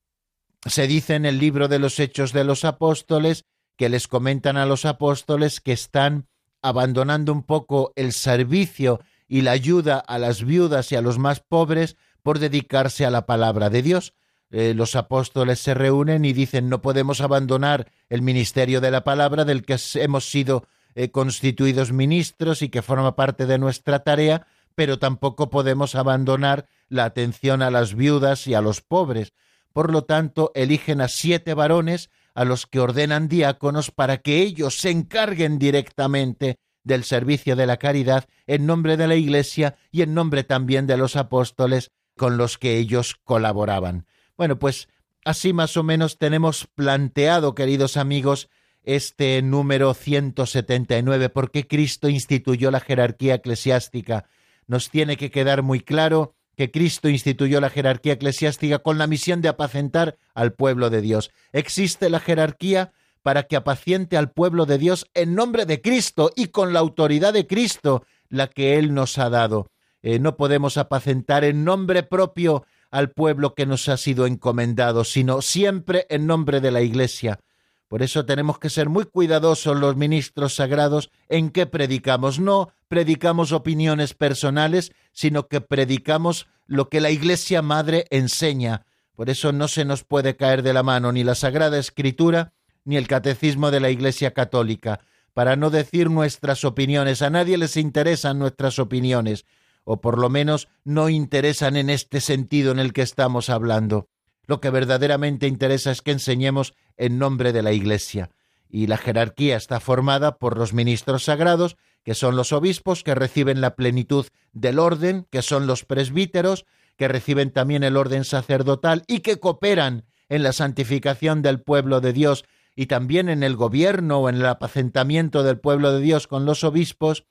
Se dice en el libro de los Hechos de los Apóstoles que les comentan a los apóstoles que están abandonando un poco el servicio y la ayuda a las viudas y a los más pobres por dedicarse a la palabra de Dios. Eh, los apóstoles se reúnen y dicen no podemos abandonar el ministerio de la palabra del que hemos sido eh, constituidos ministros y que forma parte de nuestra tarea, pero tampoco podemos abandonar la atención a las viudas y a los pobres. Por lo tanto, eligen a siete varones a los que ordenan diáconos para que ellos se encarguen directamente del servicio de la caridad en nombre de la Iglesia y en nombre también de los apóstoles con los que ellos colaboraban. Bueno, pues así más o menos tenemos planteado, queridos amigos, este número 179, por qué Cristo instituyó la jerarquía eclesiástica. Nos tiene que quedar muy claro que Cristo instituyó la jerarquía eclesiástica con la misión de apacentar al pueblo de Dios. Existe la jerarquía para que apaciente al pueblo de Dios en nombre de Cristo y con la autoridad de Cristo, la que Él nos ha dado. Eh, no podemos apacentar en nombre propio al pueblo que nos ha sido encomendado, sino siempre en nombre de la Iglesia. Por eso tenemos que ser muy cuidadosos los ministros sagrados en qué predicamos. No predicamos opiniones personales, sino que predicamos lo que la Iglesia Madre enseña. Por eso no se nos puede caer de la mano ni la Sagrada Escritura ni el Catecismo de la Iglesia Católica, para no decir nuestras opiniones. A nadie les interesan nuestras opiniones o por lo menos no interesan en este sentido en el que estamos hablando. Lo que verdaderamente interesa es que enseñemos en nombre de la Iglesia. Y la jerarquía está formada por los ministros sagrados, que son los obispos, que reciben la plenitud del orden, que son los presbíteros, que reciben también el orden sacerdotal y que cooperan en la santificación del pueblo de Dios y también en el gobierno o en el apacentamiento del pueblo de Dios con los obispos,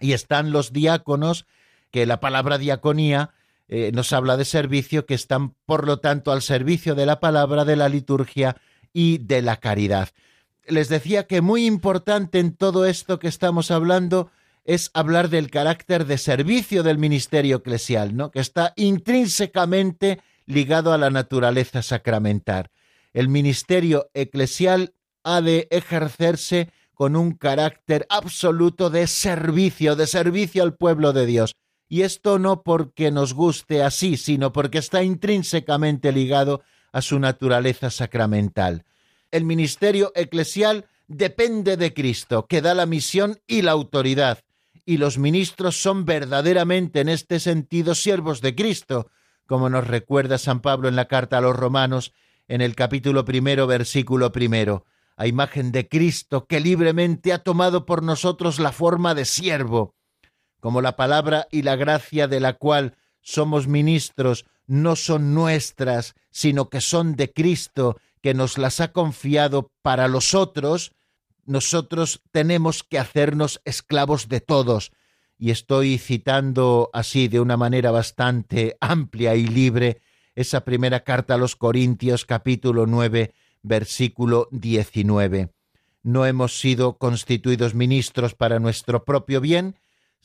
y están los diáconos, que la palabra diaconía eh, nos habla de servicio, que están, por lo tanto, al servicio de la palabra, de la liturgia y de la caridad. Les decía que muy importante en todo esto que estamos hablando es hablar del carácter de servicio del ministerio eclesial, ¿no? que está intrínsecamente ligado a la naturaleza sacramental. El ministerio eclesial ha de ejercerse con un carácter absoluto de servicio, de servicio al pueblo de Dios. Y esto no porque nos guste así, sino porque está intrínsecamente ligado a su naturaleza sacramental. El ministerio eclesial depende de Cristo, que da la misión y la autoridad, y los ministros son verdaderamente en este sentido siervos de Cristo, como nos recuerda San Pablo en la carta a los romanos, en el capítulo primero, versículo primero, a imagen de Cristo que libremente ha tomado por nosotros la forma de siervo como la palabra y la gracia de la cual somos ministros no son nuestras, sino que son de Cristo, que nos las ha confiado para los otros, nosotros tenemos que hacernos esclavos de todos. Y estoy citando así de una manera bastante amplia y libre esa primera carta a los Corintios capítulo 9 versículo 19. No hemos sido constituidos ministros para nuestro propio bien,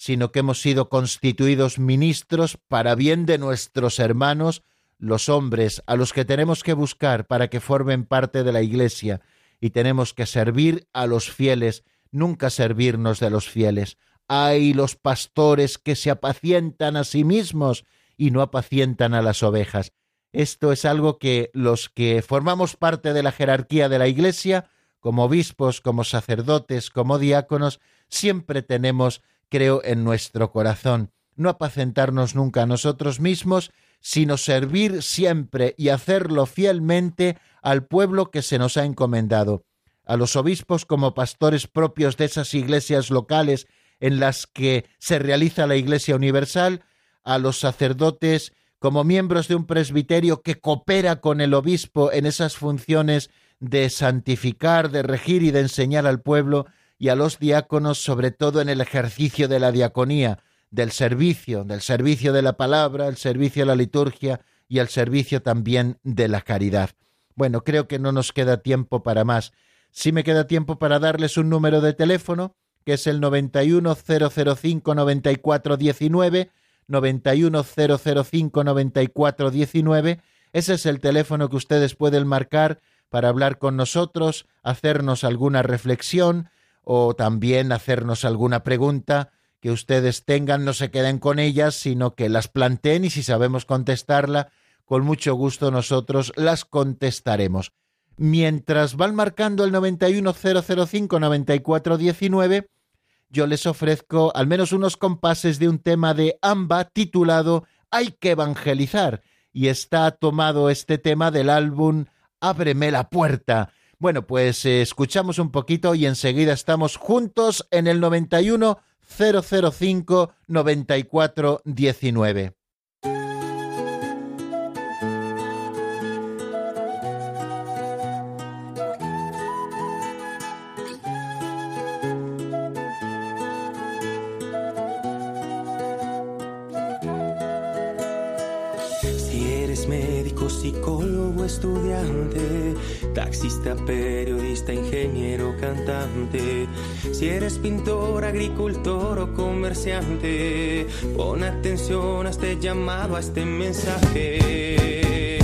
sino que hemos sido constituidos ministros para bien de nuestros hermanos, los hombres a los que tenemos que buscar para que formen parte de la Iglesia y tenemos que servir a los fieles, nunca servirnos de los fieles. Hay los pastores que se apacientan a sí mismos y no apacientan a las ovejas. Esto es algo que los que formamos parte de la jerarquía de la Iglesia, como obispos, como sacerdotes, como diáconos, siempre tenemos, creo, en nuestro corazón. No apacentarnos nunca a nosotros mismos, sino servir siempre y hacerlo fielmente al pueblo que se nos ha encomendado, a los obispos como pastores propios de esas iglesias locales en las que se realiza la Iglesia Universal, a los sacerdotes como miembros de un presbiterio que coopera con el obispo en esas funciones de santificar, de regir y de enseñar al pueblo, y a los diáconos sobre todo en el ejercicio de la diaconía, del servicio, del servicio de la palabra, el servicio de la liturgia y el servicio también de la caridad. Bueno, creo que no nos queda tiempo para más. Sí me queda tiempo para darles un número de teléfono, que es el 910059419, 910059419. Ese es el teléfono que ustedes pueden marcar para hablar con nosotros, hacernos alguna reflexión o también hacernos alguna pregunta que ustedes tengan no se queden con ellas, sino que las planteen y si sabemos contestarla, con mucho gusto nosotros las contestaremos. Mientras van marcando el 910059419, yo les ofrezco al menos unos compases de un tema de AMBA titulado Hay que evangelizar, y está tomado este tema del álbum Ábreme la puerta. Bueno, pues eh, escuchamos un poquito y enseguida estamos juntos en el 91 005 94 19. Estudiante, taxista, periodista, ingeniero, cantante. Si eres pintor, agricultor o comerciante, pon atención a este llamado, a este mensaje.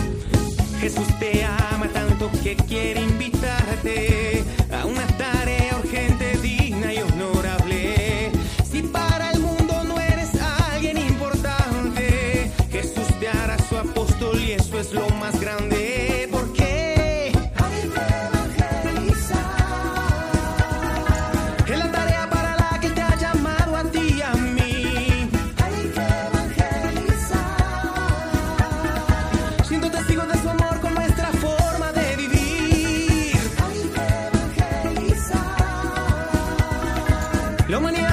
Jesús te ama tanto que quiere invitarte a una tarea urgente, digna y honorable. Si para el mundo no eres alguien importante, Jesús te hará su apóstol y eso es lo sastre,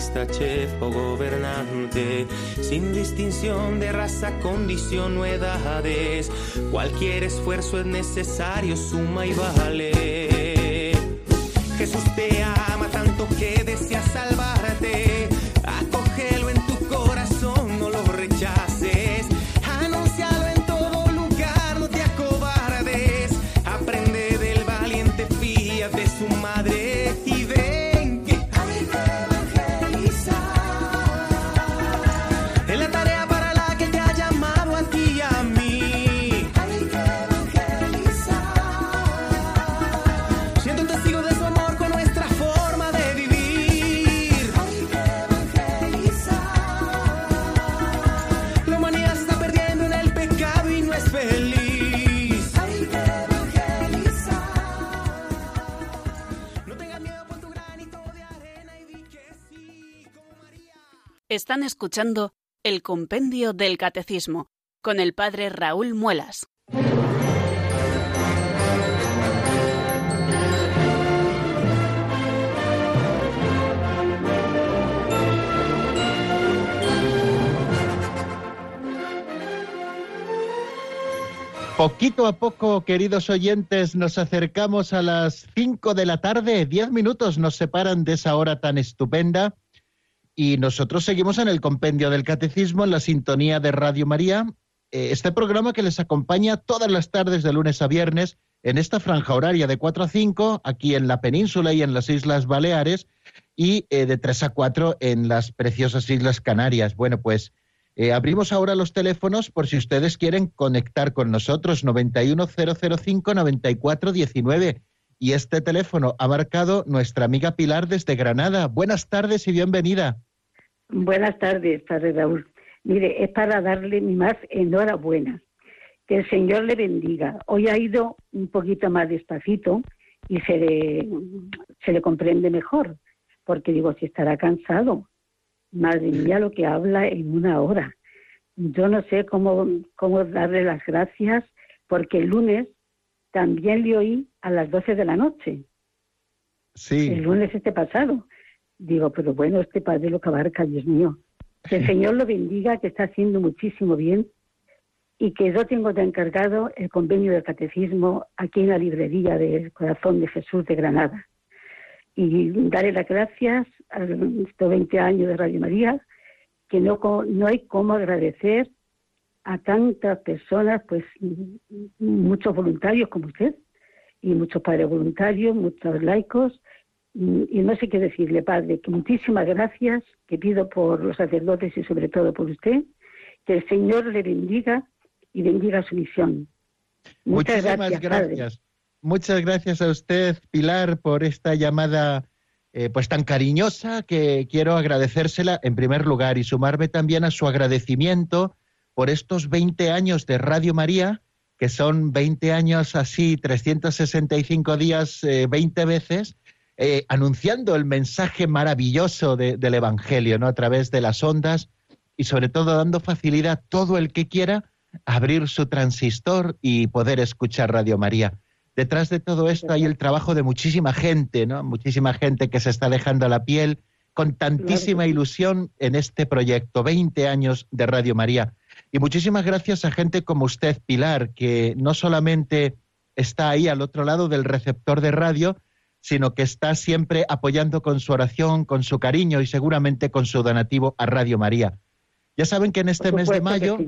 chef o gobernante, sin distinción de raza, condición o edades, cualquier esfuerzo es necesario, suma y vale. Jesús te Están escuchando el Compendio del Catecismo con el Padre Raúl Muelas. Poquito a poco, queridos oyentes, nos acercamos a las 5 de la tarde. Diez minutos nos separan de esa hora tan estupenda y nosotros seguimos en el compendio del catecismo, en la sintonía de Radio María. Eh, este programa que les acompaña todas las tardes de lunes a viernes en esta franja horaria de 4 a 5, aquí en la península y en las Islas Baleares, y eh, de 3 a 4 en las preciosas Islas Canarias. Bueno, pues eh, abrimos ahora los teléfonos por si ustedes quieren conectar con nosotros, 91005-9419. Y este teléfono ha marcado nuestra amiga Pilar desde Granada. Buenas tardes y bienvenida. Buenas tardes, Padre Raúl. Mire, es para darle mi más enhorabuena. Que el Señor le bendiga. Hoy ha ido un poquito más despacito y se le, se le comprende mejor, porque digo, si estará cansado, Madre mía, lo que habla en una hora. Yo no sé cómo, cómo darle las gracias, porque el lunes también le oí a las 12 de la noche. Sí. El lunes este pasado. Digo, pero bueno, este padre lo que abarca, Dios mío. Que el [laughs] Señor lo bendiga, que está haciendo muchísimo bien y que yo tengo de encargado el convenio del catecismo aquí en la librería del Corazón de Jesús de Granada y darle las gracias a estos 20 años de Radio María, que no, no hay cómo agradecer a tantas personas, pues muchos voluntarios como usted, y muchos padres voluntarios, muchos laicos, y no sé qué decirle, Padre, que muchísimas gracias, que pido por los sacerdotes y sobre todo por usted, que el Señor le bendiga y bendiga su misión. Muchas Muchísimas gracias. Muchas gracias a usted, Pilar, por esta llamada eh, pues tan cariñosa que quiero agradecérsela en primer lugar y sumarme también a su agradecimiento por estos 20 años de Radio María, que son 20 años así, 365 días, 20 eh, veces, eh, anunciando el mensaje maravilloso del Evangelio, ¿no? A través de las ondas y sobre todo dando facilidad a todo el que quiera abrir su transistor y poder escuchar Radio María detrás de todo esto hay el trabajo de muchísima gente, ¿no? Muchísima gente que se está dejando la piel con tantísima ilusión en este proyecto, 20 años de Radio María. Y muchísimas gracias a gente como usted, Pilar, que no solamente está ahí al otro lado del receptor de radio, sino que está siempre apoyando con su oración, con su cariño y seguramente con su donativo a Radio María. Ya saben que en este mes de mayo,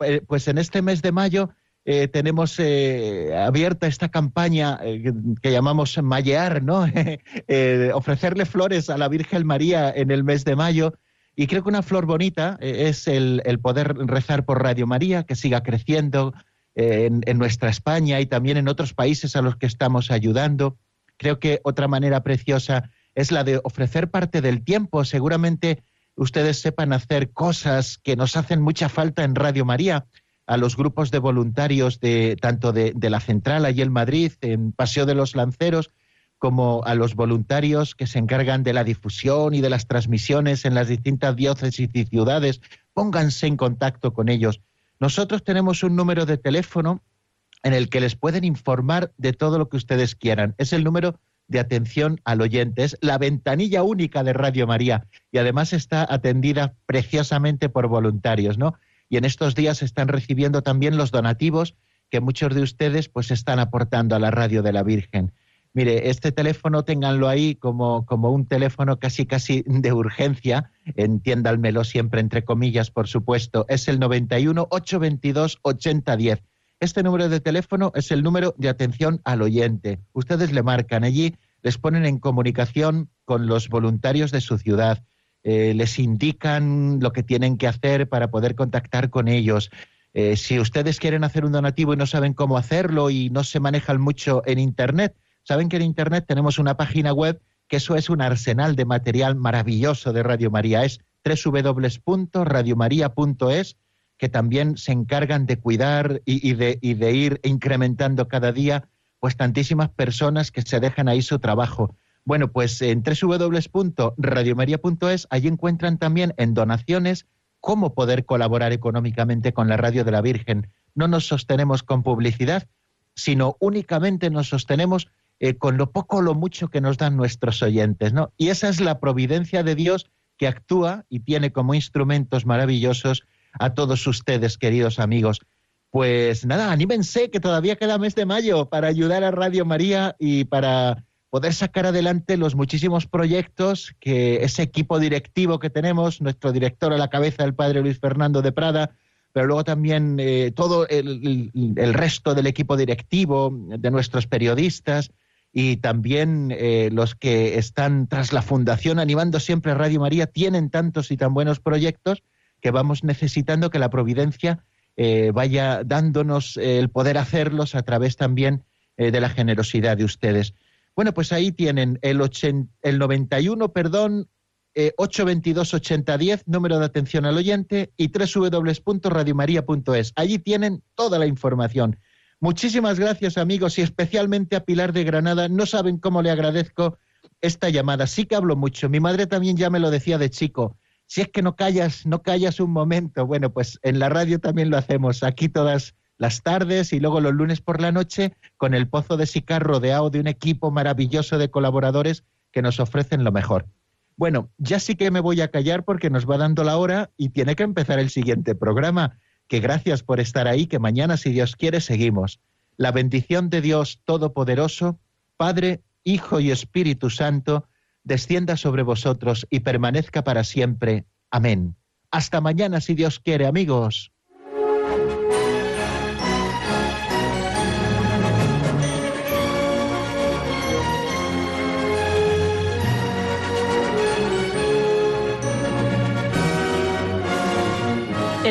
eh, pues en este mes de mayo eh, tenemos eh, abierta esta campaña eh, que llamamos Mallear, ¿no? [laughs] ofrecerle flores a la Virgen María en el mes de mayo. Y creo que una flor bonita es el, poder rezar por Radio María, que siga creciendo en, en, nuestra España y también en otros países a los que estamos ayudando. Creo que otra manera preciosa es la de ofrecer parte del tiempo. Seguramente ustedes sepan hacer cosas que nos hacen mucha falta en Radio María a los grupos de voluntarios de tanto de, la central allí en Madrid, en Paseo de los Lanceros, como a los voluntarios que se encargan de la difusión y de las transmisiones en las distintas diócesis y ciudades. Pónganse en contacto con ellos. Nosotros tenemos un número de teléfono en el que les pueden informar de todo lo que ustedes quieran. Es el número de atención al oyente. Es la ventanilla única de Radio María y además está atendida preciosamente por voluntarios, ¿no? y en estos días están recibiendo también los donativos que muchos de ustedes pues están aportando a la radio de la Virgen. Mire, este teléfono ténganlo ahí como, como un teléfono casi casi de urgencia, entiéndanmelo siempre entre comillas, por supuesto, es el 91 822 8010. Este número de teléfono es el número de atención al oyente. Ustedes le marcan allí, les ponen en comunicación con los voluntarios de su ciudad eh, les indican lo que tienen que hacer para poder contactar con ellos. Eh, si ustedes quieren hacer un donativo y no saben cómo hacerlo y no se manejan mucho en Internet, saben que en Internet tenemos una página web que eso es un arsenal de material maravilloso de Radio María. Es www.radiomaria.es, que también se encargan de cuidar y, de, de ir incrementando cada día pues tantísimas personas que se dejan ahí su trabajo. Bueno, pues en www.radiomaria.es, allí encuentran también en donaciones cómo poder colaborar económicamente con la Radio de la Virgen. No nos sostenemos con publicidad, sino únicamente nos sostenemos eh, con lo poco o lo mucho que nos dan nuestros oyentes, ¿no? Y esa es la providencia de Dios que actúa y tiene como instrumentos maravillosos a todos ustedes, queridos amigos. Pues nada, anímense que todavía queda mes de mayo para ayudar a Radio María y para poder sacar adelante los muchísimos proyectos que ese equipo directivo que tenemos, nuestro director a la cabeza, el padre Luis Fernando de Prada, pero luego también eh, todo el, resto del equipo directivo, de nuestros periodistas y también eh, los que están tras la fundación animando siempre a Radio María, tienen tantos y tan buenos proyectos que vamos necesitando que la providencia eh, vaya dándonos el poder hacerlos a través también de la generosidad de ustedes. Bueno, pues ahí tienen el, el 91, perdón, eh, 822-8010, número de atención al oyente, y www.radiomaria.es. Allí tienen toda la información. Muchísimas gracias, amigos, y especialmente a Pilar de Granada. No saben cómo le agradezco esta llamada. Sí que hablo mucho. Mi madre también ya me lo decía de chico. Si es que no callas, no callas un momento. Bueno, pues en la radio también lo hacemos. Aquí todas las tardes y luego los lunes por la noche con el Pozo de Sicar rodeado de un equipo maravilloso de colaboradores que nos ofrecen lo mejor. Bueno, ya sí que me voy a callar porque nos va dando la hora y tiene que empezar el siguiente programa. Que gracias por estar ahí, que mañana, si Dios quiere, seguimos. La bendición de Dios Todopoderoso, Padre, Hijo y Espíritu Santo, descienda sobre vosotros y permanezca para siempre. Amén. Hasta mañana, si Dios quiere, amigos.